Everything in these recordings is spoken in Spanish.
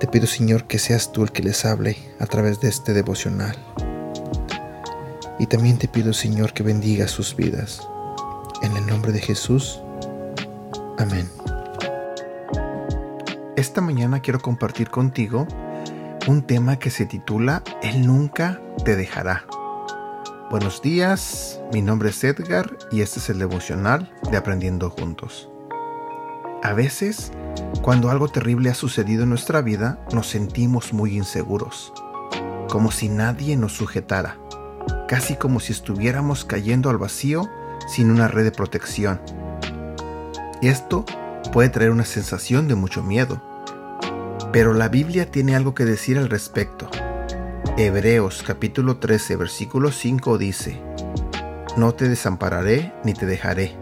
Te pido, Señor, que seas tú el que les hable a través de este devocional. Y también te pido, Señor, que bendiga sus vidas. En el nombre de Jesús. Amén. Esta mañana quiero compartir contigo un tema que se titula Él nunca te dejará. Buenos días, mi nombre es Edgar y este es el devocional de Aprendiendo Juntos. A veces, cuando algo terrible ha sucedido en nuestra vida, nos sentimos muy inseguros, como si nadie nos sujetara, casi como si estuviéramos cayendo al vacío sin una red de protección. Esto puede traer una sensación de mucho miedo, pero la Biblia tiene algo que decir al respecto. Hebreos capítulo 13 versículo 5 dice, No te desampararé ni te dejaré.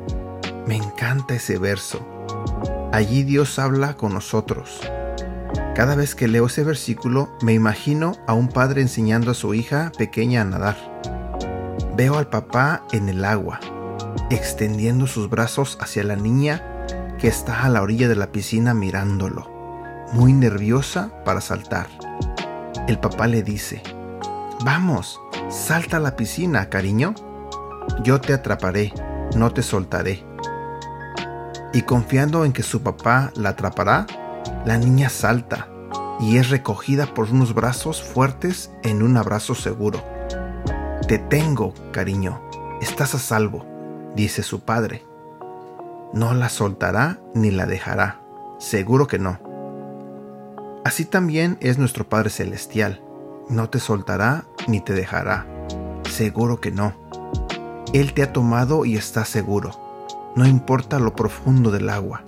Me encanta ese verso. Allí Dios habla con nosotros. Cada vez que leo ese versículo me imagino a un padre enseñando a su hija pequeña a nadar. Veo al papá en el agua, extendiendo sus brazos hacia la niña que está a la orilla de la piscina mirándolo muy nerviosa para saltar. El papá le dice, Vamos, salta a la piscina, cariño. Yo te atraparé, no te soltaré. Y confiando en que su papá la atrapará, la niña salta y es recogida por unos brazos fuertes en un abrazo seguro. Te tengo, cariño, estás a salvo, dice su padre. No la soltará ni la dejará, seguro que no. Así también es nuestro Padre Celestial. No te soltará ni te dejará. Seguro que no. Él te ha tomado y está seguro. No importa lo profundo del agua.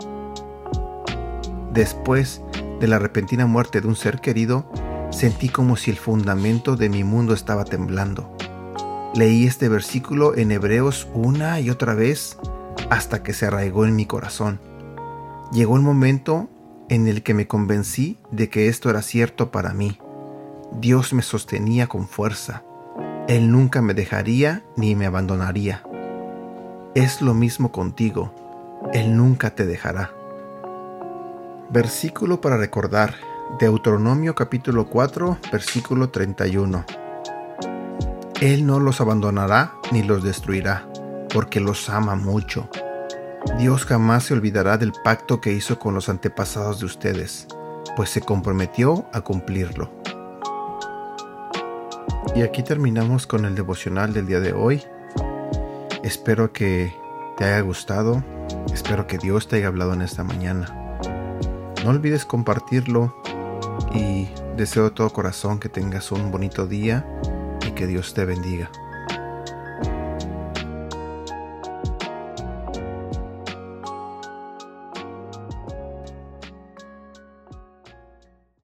Después de la repentina muerte de un ser querido, sentí como si el fundamento de mi mundo estaba temblando. Leí este versículo en Hebreos una y otra vez hasta que se arraigó en mi corazón. Llegó el momento en el que me convencí de que esto era cierto para mí. Dios me sostenía con fuerza. Él nunca me dejaría ni me abandonaría. Es lo mismo contigo. Él nunca te dejará. Versículo para recordar. Deuteronomio capítulo 4, versículo 31. Él no los abandonará ni los destruirá, porque los ama mucho Dios jamás se olvidará del pacto que hizo con los antepasados de ustedes, pues se comprometió a cumplirlo. Y aquí terminamos con el devocional del día de hoy. Espero que te haya gustado, espero que Dios te haya hablado en esta mañana. No olvides compartirlo y deseo de todo corazón que tengas un bonito día y que Dios te bendiga.